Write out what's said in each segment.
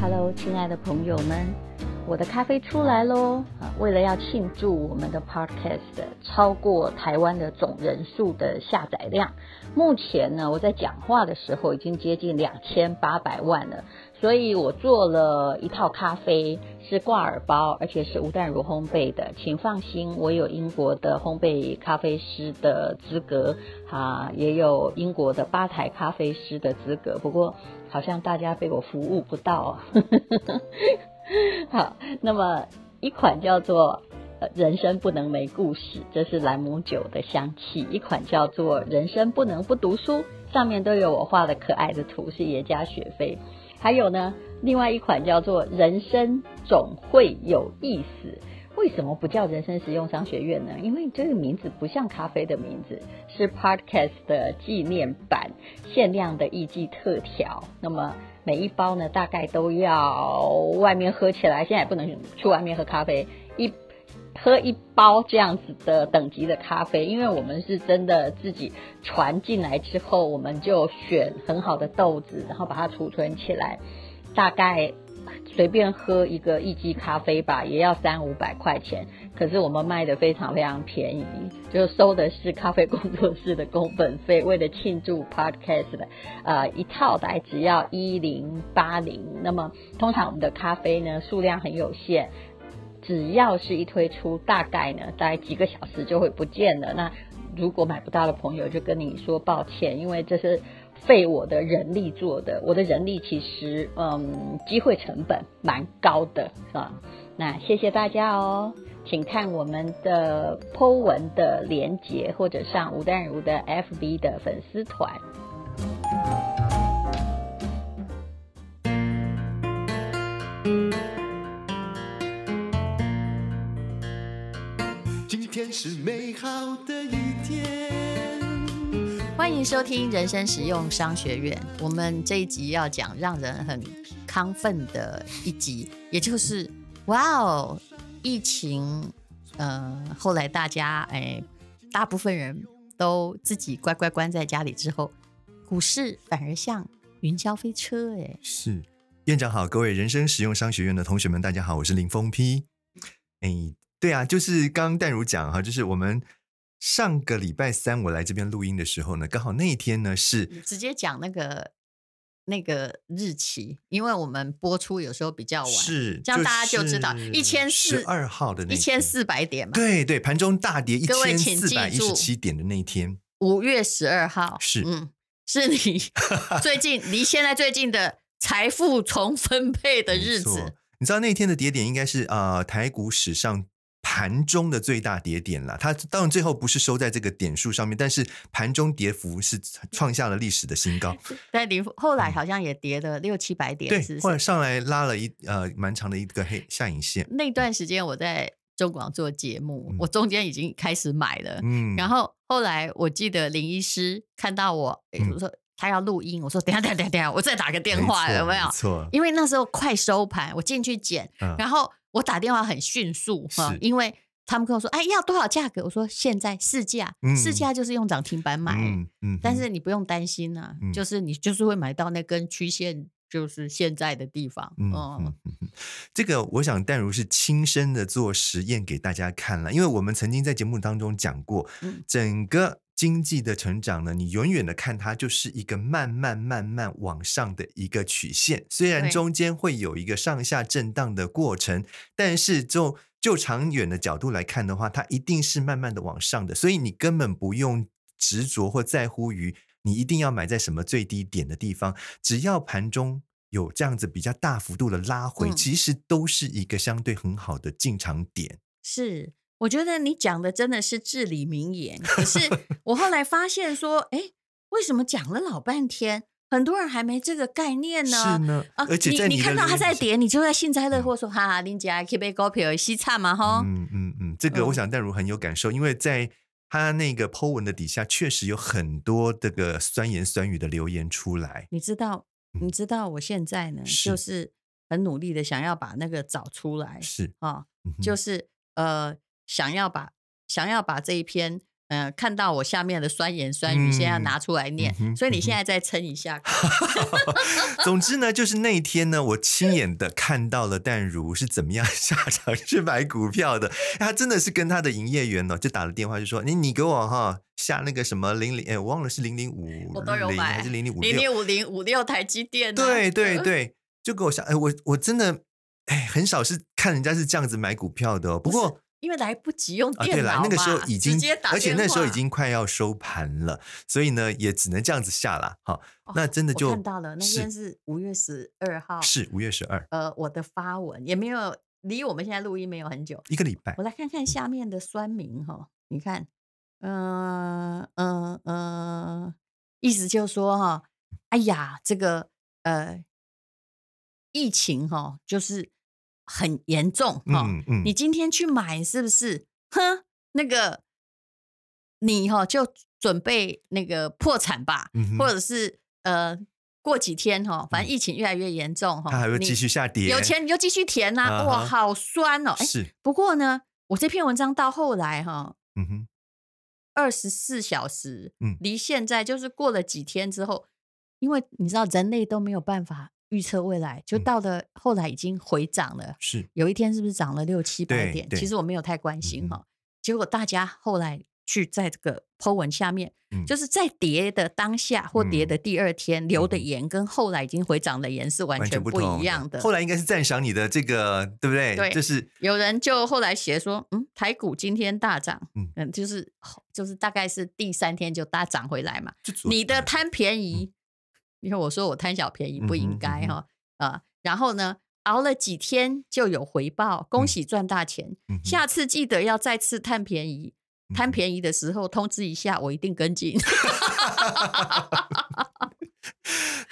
Hello，亲爱的朋友们，我的咖啡出来喽！啊，为了要庆祝我们的 Podcast 超过台湾的总人数的下载量，目前呢，我在讲话的时候已经接近两千八百万了。所以我做了一套咖啡，是挂耳包，而且是无蛋乳烘焙的。请放心，我有英国的烘焙咖啡师的资格，啊，也有英国的吧台咖啡师的资格。不过好像大家被我服务不到。好，那么一款叫做“人生不能没故事”，这是兰姆酒的香气；一款叫做“人生不能不读书”，上面都有我画的可爱的图，是耶加雪菲。还有呢，另外一款叫做“人生总会有意思”，为什么不叫“人生实用商学院”呢？因为这个名字不像咖啡的名字，是 Podcast 的纪念版，限量的一季特调。那么每一包呢，大概都要外面喝起来，现在也不能去外面喝咖啡。喝一包这样子的等级的咖啡，因为我们是真的自己传进来之后，我们就选很好的豆子，然后把它储存起来。大概随便喝一个一级咖啡吧，也要三五百块钱。可是我们卖的非常非常便宜，就收的是咖啡工作室的工本费。为了庆祝 Podcast 的，呃，一套来只要一零八零。那么通常我们的咖啡呢，数量很有限。只要是一推出，大概呢，大概几个小时就会不见了。那如果买不到的朋友，就跟你说抱歉，因为这是费我的人力做的。我的人力其实，嗯，机会成本蛮高的，是吧？那谢谢大家哦，请看我们的 Po 文的连结，或者上吴淡如的 FB 的粉丝团。是美好的一天。欢迎收听人生实用商学院。我们这一集要讲让人很亢奋的一集，也就是哇哦，疫情，呃，后来大家哎，大部分人都自己乖乖关在家里之后，股市反而像云霄飞车哎。是，院长好，各位人生实用商学院的同学们，大家好，我是林峰丕。哎。对啊，就是刚刚淡如讲哈，就是我们上个礼拜三我来这边录音的时候呢，刚好那一天呢是直接讲那个那个日期，因为我们播出有时候比较晚，是这样大家就知道一千四十二号的那一千四百点。嘛，对对，盘中大跌。一千四百一十七点的那一天，五月十二号是嗯，是你 最近离现在最近的财富重分配的日子，你知道那天的跌点应该是啊、呃、台股史上。盘中的最大跌点了，它当然最后不是收在这个点数上面，但是盘中跌幅是创下了历史的新高。但零后来好像也跌了六七百点，对，后来上来拉了一呃蛮长的一个黑下影线。那段时间我在中广做节目，嗯、我中间已经开始买了，嗯，然后后来我记得林医师看到我，嗯、我说他要录音，我说等下等下等下，我再打个电话有没有？错，因为那时候快收盘，我进去捡，嗯、然后。我打电话很迅速哈，因为他们跟我说：“哎，要多少价格？”我说：“现在市价，市价就是用涨停板买，嗯嗯，但是你不用担心呐，就是你就是会买到那根曲线，就是现在的地方。”嗯嗯嗯，这个我想淡如是亲身的做实验给大家看了，因为我们曾经在节目当中讲过，整个。经济的成长呢，你远远的看它就是一个慢慢慢慢往上的一个曲线，虽然中间会有一个上下震荡的过程，但是就就长远的角度来看的话，它一定是慢慢的往上的，所以你根本不用执着或在乎于你一定要买在什么最低点的地方，只要盘中有这样子比较大幅度的拉回，嗯、其实都是一个相对很好的进场点。是。我觉得你讲的真的是至理名言，可是 我后来发现说，哎，为什么讲了老半天，很多人还没这个概念呢？是呢，而且你你看到他在跌，你就在幸灾乐祸说，哈哈，林家可以被股票洗惨嘛？哈，嗯嗯嗯，这个我想淡如很有感受，因为在他那个 Po 文的底下，确实有很多这个酸言酸语的留言出来。你知道，你知道我现在呢，就是很努力的想要把那个找出来，是啊，就是呃。想要把想要把这一篇嗯、呃，看到我下面的酸言酸语，嗯、现在要拿出来念，嗯、所以你现在再撑一下。总之呢，就是那一天呢，我亲眼的看到了淡如是怎么样 下场去买股票的。他真的是跟他的营业员呢，就打了电话，就说：“你你给我哈下那个什么零零，哎，我忘了是零零五零还是零零五零零五零五六台积电、啊。”对对 对，就给我下。哎，我我真的哎，很少是看人家是这样子买股票的哦。不过。因为来不及用电脑嘛，对啦，那个时候已经，而且那时候已经快要收盘了，所以呢，也只能这样子下了。哈，哦，那真的就看到了，那天是五月十二号，是五月十二。呃，我的发文也没有离我们现在录音没有很久，一个礼拜。我来看看下面的酸民哈，你看，嗯嗯嗯，意思就是说哈，哎呀，这个呃，疫情哈，就是。很严重哈，嗯嗯、你今天去买是不是？哼，那个你哈就准备那个破产吧，嗯、或者是呃过几天哈，反正疫情越来越严重哈，它还会继续下跌。有钱你就继续填呐、啊，哇，好酸哦。是、欸，不过呢，我这篇文章到后来哈，嗯哼，二十四小时，离现在就是过了几天之后，因为你知道人类都没有办法。预测未来，就到了后来已经回涨了。是有一天是不是涨了六七百点？其实我没有太关心哈。结果大家后来去在这个 po 文下面，就是在跌的当下或跌的第二天留的言，跟后来已经回涨的言是完全不一样的。后来应该是赞赏你的这个，对不对？对，就是有人就后来写说，嗯，台股今天大涨，嗯，就是就是大概是第三天就大涨回来嘛。你的贪便宜。因为我说我贪小便宜不应该哈啊，然后呢，熬了几天就有回报，恭喜赚大钱。下次记得要再次贪便宜，贪便宜的时候通知一下，我一定跟进。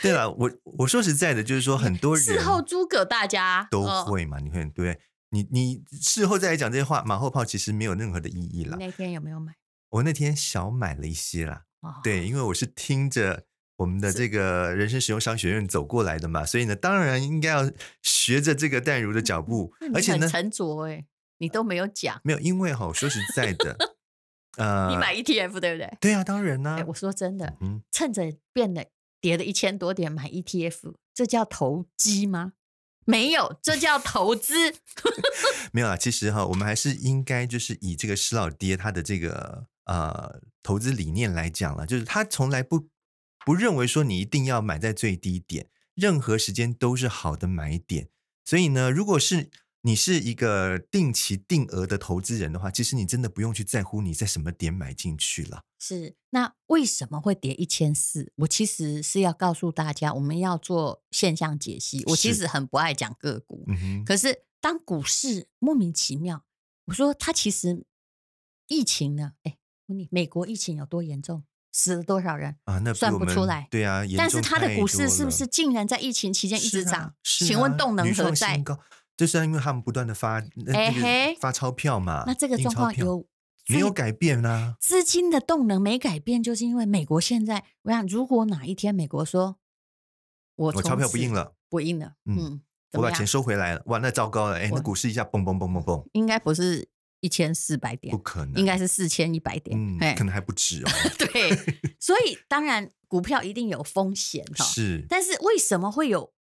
对了，我我说实在的，就是说很多人事后诸葛大家都会嘛，你看对不对？你你事后再来讲这些话，马后炮其实没有任何的意义了。那天有没有买？我那天小买了一些啦，对，因为我是听着。我们的这个人生实用商学院走过来的嘛，所以呢，当然应该要学着这个淡如的脚步，而且呢，沉着哎，你都没有讲，没有，因为哈，说实在的，呃，你买 ETF 对不对？对啊，当然呢。我说真的，趁着变了跌了一千多点买 ETF，这叫投机吗？没有，这叫投资。没有啊，其实哈，我们还是应该就是以这个施老爹他的这个呃投资理念来讲了，就是他从来不。不认为说你一定要买在最低点，任何时间都是好的买点。所以呢，如果是你是一个定期定额的投资人的话，其实你真的不用去在乎你在什么点买进去了。是，那为什么会跌一千四？我其实是要告诉大家，我们要做现象解析。我其实很不爱讲个股，嗯。可是当股市莫名其妙，我说它其实疫情呢？哎，你美国疫情有多严重？死了多少人啊？那算不出来。对啊，但是它的股市是不是竟然在疫情期间一直涨？请问动能何在？就是因为他们不断的发，哎嘿，发钞票嘛。那这个状况有没有改变呢？资金的动能没改变，就是因为美国现在，我想如果哪一天美国说，我我钞票不印了，不印了，嗯，我把钱收回来了，哇，那糟糕了，哎，那股市一下蹦蹦蹦蹦蹦，应该不是。一千四百点，不可能，应该是四千一百点，嗯，可能还不止哦。对，所以当然股票一定有风险哈，是。但是为什么会有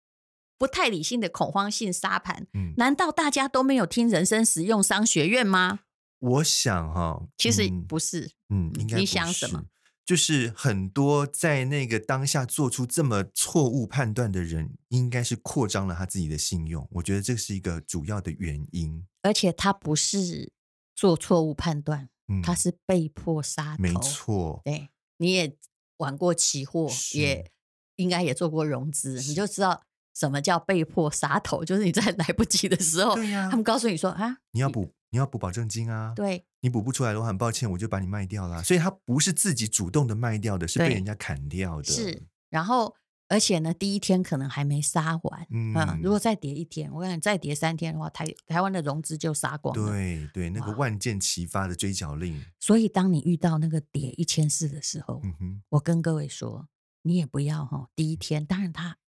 不太理性的恐慌性沙盘？嗯，难道大家都没有听人生实用商学院吗？我想哈，其实不是，嗯，应该你想什么？就是很多在那个当下做出这么错误判断的人，应该是扩张了他自己的信用。我觉得这是一个主要的原因，而且他不是。做错误判断，他是被迫杀头。没错，对，你也玩过期货，也应该也做过融资，你就知道什么叫被迫杀头，就是你在 来不及的时候，呀他们告诉你说啊，你要补，你要补保证金啊，对，你补不出来的话，很抱歉，我就把你卖掉了。所以他不是自己主动的卖掉的，是被人家砍掉的。是，然后。而且呢，第一天可能还没杀完，嗯，嗯，如果再跌一天，我跟你再跌三天的话，台台湾的融资就杀光了。对对，那个万箭齐发的追缴令。所以，当你遇到那个跌一千四的时候，嗯哼，我跟各位说，你也不要哈，第一天，当然他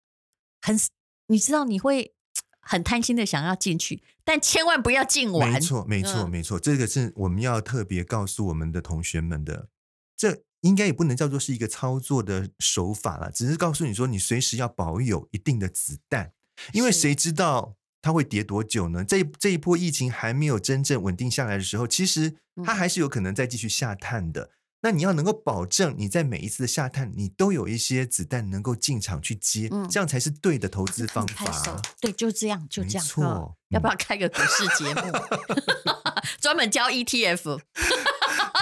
很，你知道你会很贪心的想要进去，但千万不要进完。没错，没错，没错，这个是我们要特别告诉我们的同学们的。这应该也不能叫做是一个操作的手法了，只是告诉你说，你随时要保有一定的子弹，因为谁知道它会跌多久呢？这这一波疫情还没有真正稳定下来的时候，其实它还是有可能再继续下探的。那你要能够保证你在每一次的下探，你都有一些子弹能够进场去接，嗯、这样才是对的投资方法。对，就这样，就这样。错、嗯，要不要开个股市节目 专门教 ETF？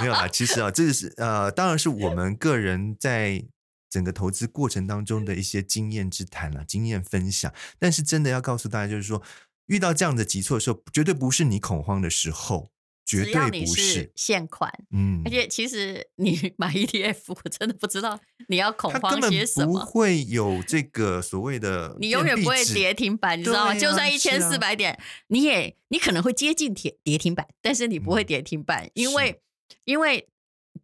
没有啦，其实啊，这个是呃，当然是我们个人在整个投资过程当中的一些经验之谈啊，经验分享。但是真的要告诉大家，就是说，遇到这样的急挫的时候，绝对不是你恐慌的时候。绝对不是现款，嗯，而且其实你 买 ETF，我真的不知道你要恐慌些什么。不会有这个所谓的，你永远不会跌停板，你知道吗？啊、就算一千四百点，啊、你也你可能会接近跌跌停板，但是你不会跌停板，嗯、因为因为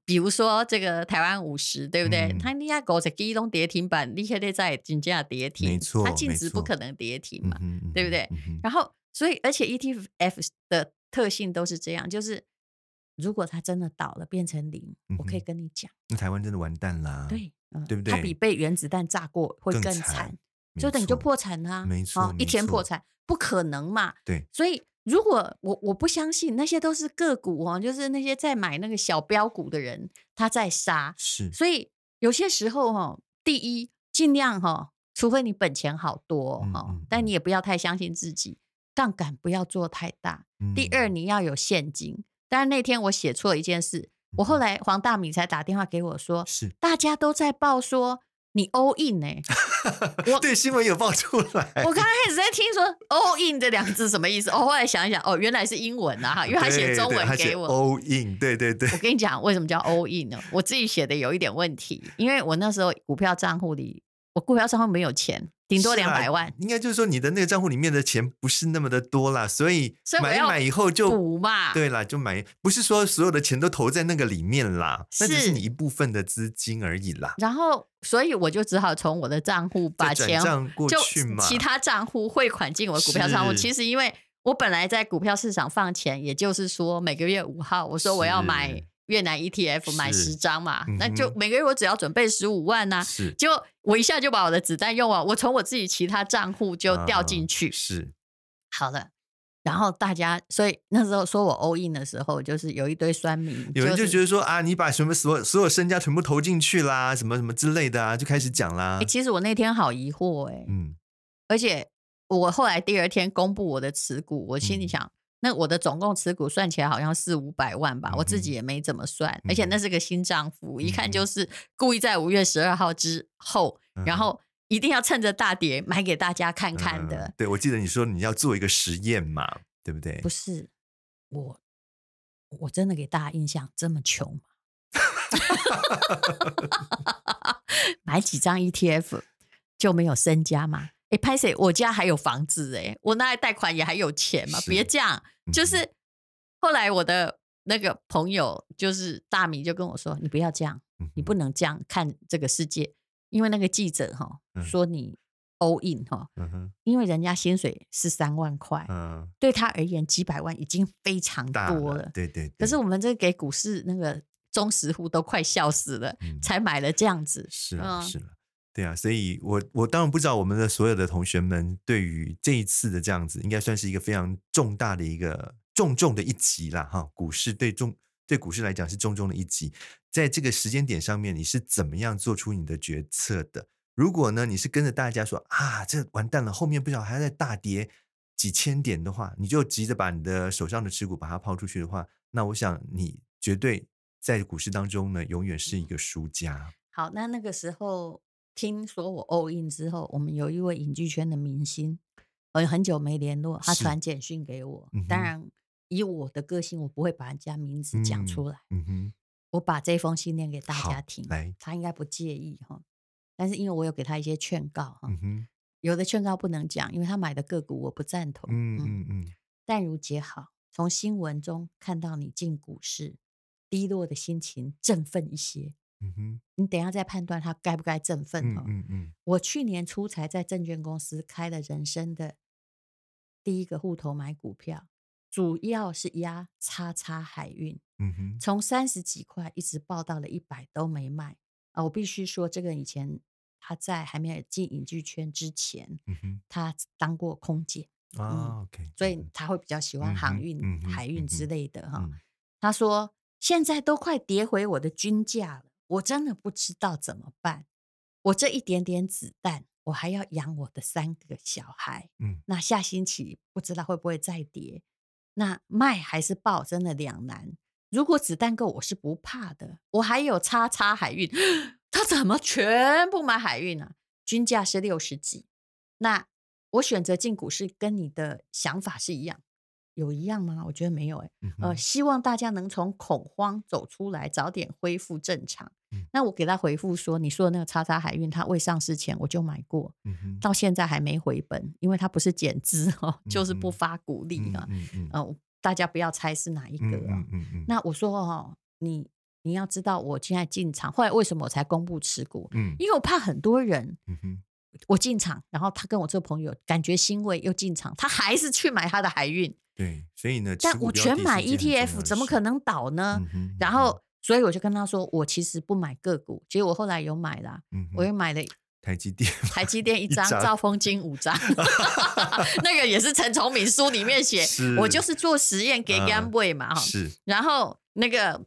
比如说这个台湾五十，对不对？嗯、它你要搞这几种跌停板，你还得在竞价跌停，没错，它净值不可能跌停嘛，嗯、对不对？嗯、然后所以而且 ETF 的。特性都是这样，就是如果它真的倒了变成零，我可以跟你讲，那台湾真的完蛋啦，对，嗯、对不对？它比被原子弹炸过会更惨，就等于就破产啦、啊，没错，一天破产不可能嘛，对。所以如果我我不相信那些都是个股哦，就是那些在买那个小标股的人他在杀，是。所以有些时候哈，第一尽量哈，除非你本钱好多哈，嗯嗯嗯，但你也不要太相信自己。杠杆不要做太大。第二，你要有现金。但是那天我写错一件事，我后来黄大米才打电话给我说，是大家都在报说你 all in 呢、欸。我对新闻有报出来。我刚开始在听说 all in 这两个字什么意思，我后来想一想，哦，原来是英文啊哈，因为他写中文给我 all in。对对对。我跟你讲，为什么叫 all in 呢？我自己写的有一点问题，因为我那时候股票账户里，我股票账户没有钱。顶多两百万、啊，应该就是说你的那个账户里面的钱不是那么的多啦，所以买一买以后就补嘛，对啦，就买，不是说所有的钱都投在那个里面啦，是那只是你一部分的资金而已啦。然后，所以我就只好从我的账户把钱转过去嘛，其他账户汇款进我的股票账户。其实因为我本来在股票市场放钱，也就是说每个月五号，我说我要买。越南 ETF 买十张嘛，嗯、那就每个月我只要准备十五万呐、啊，是结果我一下就把我的子弹用完，我从我自己其他账户就掉进去，啊、是好了。然后大家，所以那时候说我 all in 的时候，就是有一堆酸民，有人就觉得说、就是、啊，你把什么所有所有身家全部投进去啦，什么什么之类的啊，就开始讲啦。欸、其实我那天好疑惑哎、欸，嗯，而且我后来第二天公布我的持股，我心里想。嗯那我的总共持股算起来好像四五百万吧，嗯、我自己也没怎么算，嗯、而且那是个新账户，嗯、一看就是故意在五月十二号之后，嗯、然后一定要趁着大跌买给大家看看的。嗯、对，我记得你说你要做一个实验嘛，对不对？不是，我我真的给大家印象这么穷吗？买几张 ETF 就没有身家吗？哎，拍谁，我家还有房子哎，我那贷款也还有钱嘛，是别这样。就是后来我的那个朋友，就是大米，就跟我说：“你不要这样，你不能这样看这个世界，因为那个记者哈说你 all in 哈，因为人家薪水是三万块，对他而言几百万已经非常多了，对对。可是我们这给股市那个忠实户都快笑死了，才买了这样子，是啊，是了。”对啊，所以我我当然不知道我们的所有的同学们对于这一次的这样子，应该算是一个非常重大的一个重重的一击啦。哈。股市对重对股市来讲是重重的一击，在这个时间点上面，你是怎么样做出你的决策的？如果呢，你是跟着大家说啊，这完蛋了，后面不晓得还要再大跌几千点的话，你就急着把你的手上的持股把它抛出去的话，那我想你绝对在股市当中呢，永远是一个输家。好，那那个时候。听说我 all in 之后，我们有一位影剧圈的明星，我，很久没联络，他传简讯给我。嗯、当然，以我的个性，我不会把人家名字讲出来。嗯嗯、我把这封信念给大家听，他应该不介意哈。但是因为我有给他一些劝告哈，嗯、有的劝告不能讲，因为他买的个股我不赞同。嗯嗯嗯。淡如姐好，从新闻中看到你进股市，低落的心情振奋一些。嗯哼，你等一下再判断他该不该振奋哦。嗯嗯，嗯，我去年初才在证券公司开了人生的第一个户头买股票，主要是压叉叉海运，嗯哼，从三十几块一直报到了一百都没卖啊！我必须说，这个以前他在还没有进影剧圈之前，嗯哼，他当过空姐啊，OK，所以他会比较喜欢航运、海运之类的哈。他说现在都快跌回我的均价了，我真的不知道怎么办。我这一点点子弹。我还要养我的三个小孩，嗯，那下星期不知道会不会再跌，那卖还是爆真的两难。如果子弹够，我是不怕的。我还有叉叉海运，他怎么全部买海运呢、啊？均价是六十几，那我选择进股市跟你的想法是一样。有一样吗？我觉得没有哎、嗯。呃，希望大家能从恐慌走出来，早点恢复正常。嗯、那我给他回复说：“你说的那个叉叉海运，它未上市前我就买过、嗯，到现在还没回本，因为它不是减资哦、嗯，就是不发股利啊。嗯嗯呃、大家不要猜是哪一个啊。嗯嗯嗯、那我说哦，你你要知道，我现在进场，后来为什么我才公布持股？嗯、因为我怕很多人。嗯我进场，然后他跟我这个朋友感觉欣慰，又进场，他还是去买他的海运。对，所以呢，但我全买 ETF，怎么可能倒呢？然后，所以我就跟他说，我其实不买个股，结果我后来有买啦，嗯、我又买了台积电，台积电一张，兆丰金五张，那个也是陈崇明书里面写，我就是做实验给 Gamway 嘛，哈、嗯，是。然后那个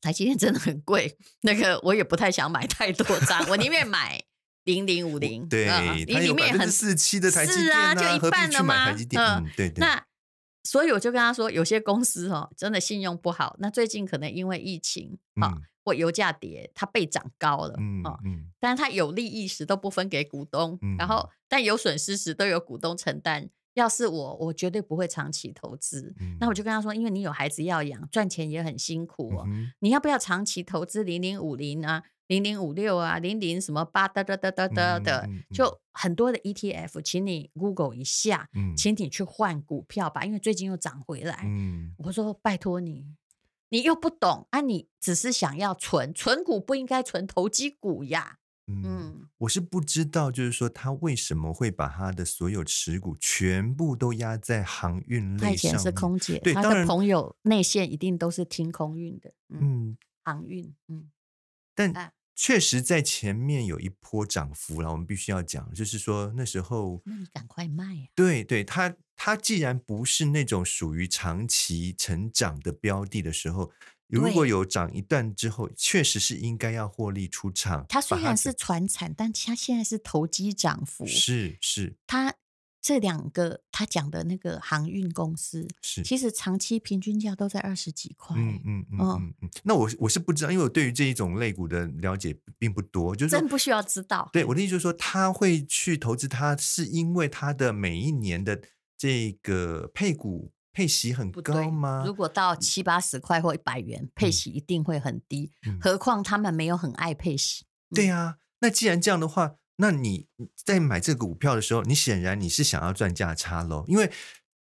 台积电真的很贵，那个我也不太想买太多张，我宁愿买。零零五零，对，嗯、你里面很四七的台积电、啊，是啊，就一半了吗？嗯，对对。那所以我就跟他说，有些公司哦，真的信用不好。那最近可能因为疫情啊、嗯，或油价跌，它被涨高了，嗯嗯。但是它有利益时都不分给股东，嗯、然后但有损失时都有股东承担。要是我，我绝对不会长期投资、嗯。那我就跟他说，因为你有孩子要养，赚钱也很辛苦哦。嗯、你要不要长期投资零零五零啊？零零五六啊，零零什么八哒哒哒哒哒的、嗯嗯，就很多的 ETF，请你 Google 一下，嗯、请你去换股票吧，因为最近又涨回来。嗯、我说拜托你，你又不懂啊，你只是想要存存股，不应该存投机股呀。嗯，嗯我是不知道，就是说他为什么会把他的所有持股全部都压在航运类上。他以前是空姐，对，他的朋友内线一定都是听空运的。嗯，嗯航运，嗯，但。啊确实在前面有一波涨幅了，我们必须要讲，就是说那时候，那你赶快卖呀、啊！对对，它它既然不是那种属于长期成长的标的的时候，如果有涨一段之后，确实是应该要获利出场。它虽然是传产，但它现在是投机涨幅，是是它。这两个他讲的那个航运公司是，其实长期平均价都在二十几块。嗯嗯嗯嗯嗯。那我我是不知道，因为我对于这一种类股的了解并不多，就是真不需要知道。对我的意思就是说，他会去投资它，是因为它的每一年的这个配股配息很高吗？如果到七八十块或一百元，配息一定会很低。嗯、何况他们没有很爱配息。嗯、对呀、啊，那既然这样的话。那你在买这个股票的时候，你显然你是想要赚价差喽，因为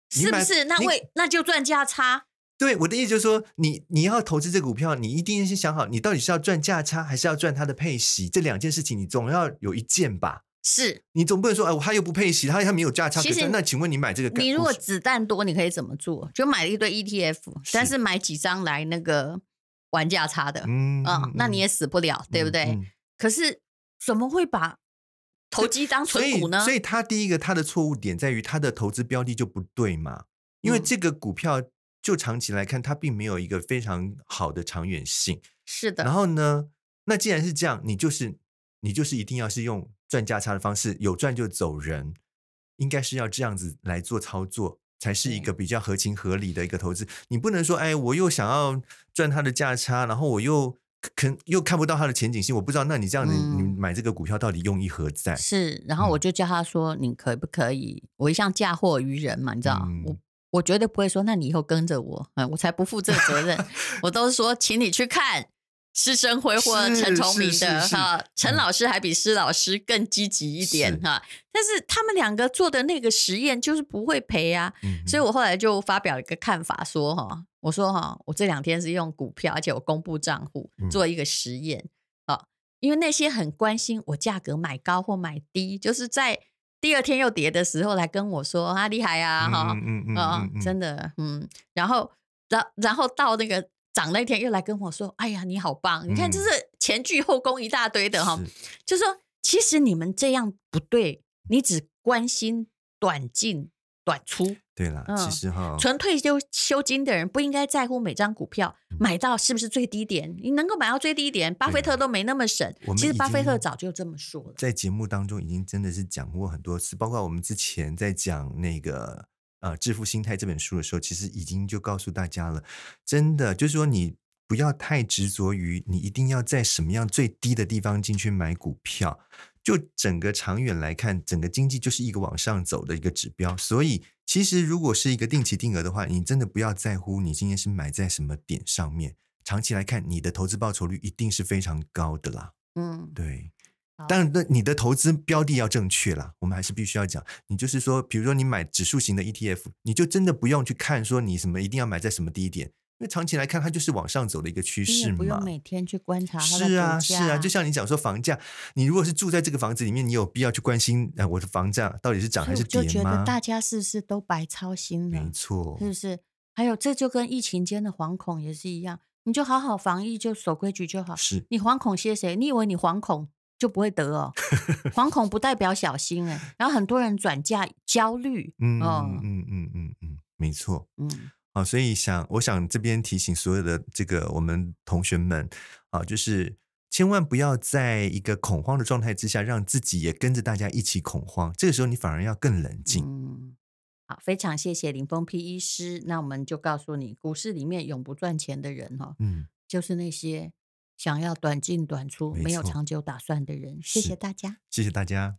是不是？那为那就赚价差。对，我的意思就是说，你你要投资这个股票，你一定先想好，你到底是要赚价差，还是要赚它的配息？这两件事情，你总要有一件吧？是你总不能说，哎，他又不配息，他他没有价差。其实，那请问你买这个，你如果子弹多，你可以怎么做？就买了一堆 ETF，但是买几张来那个玩价差的，嗯嗯，嗯，那你也死不了，对不对？嗯嗯、可是怎么会把？投机当存股呢？所以，所以他第一个他的错误点在于他的投资标的就不对嘛。因为这个股票就长期来看，它并没有一个非常好的长远性。是的。然后呢，那既然是这样，你就是你就是一定要是用赚价差的方式，有赚就走人，应该是要这样子来做操作，才是一个比较合情合理的一个投资。你不能说，哎，我又想要赚它的价差，然后我又。可又看不到它的前景性，我不知道。那你这样子，你买这个股票到底用意何在？嗯、是，然后我就叫他说：“你可不可以？我一向嫁祸于人嘛，你知道，嗯、我我绝对不会说，那你以后跟着我，嗯，我才不负这个责任。我都是说，请你去看施升辉或陈崇明的哈，陈老师还比施老师更积极一点哈。但是他们两个做的那个实验就是不会赔啊，嗯、所以我后来就发表一个看法说哈。”我说哈，我这两天是用股票，而且我公布账户做一个实验啊、嗯，因为那些很关心我价格买高或买低，就是在第二天又跌的时候来跟我说啊，厉害啊，哈，嗯嗯嗯，啊，真的，嗯，然后，然然后到那个涨那天又来跟我说，哎呀，你好棒，你看就是前倨后恭一大堆的哈，就说其实你们这样不对，你只关心短进短出。对了，其实哈，纯退休休金的人不应该在乎每张股票买到是不是最低点，你能够买到最低点，巴菲特都没那么省。其实巴菲特早就这么说了，在节目当中已经真的是讲过很多次，包括我们之前在讲那个呃《致富心态》这本书的时候，其实已经就告诉大家了，真的就是说你不要太执着于你一定要在什么样最低的地方进去买股票。就整个长远来看，整个经济就是一个往上走的一个指标。所以，其实如果是一个定期定额的话，你真的不要在乎你今天是买在什么点上面。长期来看，你的投资报酬率一定是非常高的啦。嗯，对。当然，那你的投资标的要正确啦。我们还是必须要讲，你就是说，比如说你买指数型的 ETF，你就真的不用去看说你什么一定要买在什么低点。因为长期来看，它就是往上走的一个趋势嘛。不用每天去观察它的是啊，是啊，就像你讲说房价，你如果是住在这个房子里面，你有必要去关心啊，我的房价到底是涨还是跌吗？就觉得大家是不是都白操心了？没错，是不是？还有，这就跟疫情间的惶恐也是一样，你就好好防疫，就守规矩就好。是你惶恐些谁？你以为你惶恐就不会得哦？惶恐不代表小心哎。然后很多人转嫁焦虑，嗯嗯嗯嗯嗯嗯，没错，嗯。啊，所以想，我想这边提醒所有的这个我们同学们啊，就是千万不要在一个恐慌的状态之下，让自己也跟着大家一起恐慌。这个时候你反而要更冷静。嗯，好，非常谢谢林峰 P 医师。那我们就告诉你，股市里面永不赚钱的人哈，嗯，就是那些想要短进短出、没，没有长久打算的人。谢谢大家，谢谢大家。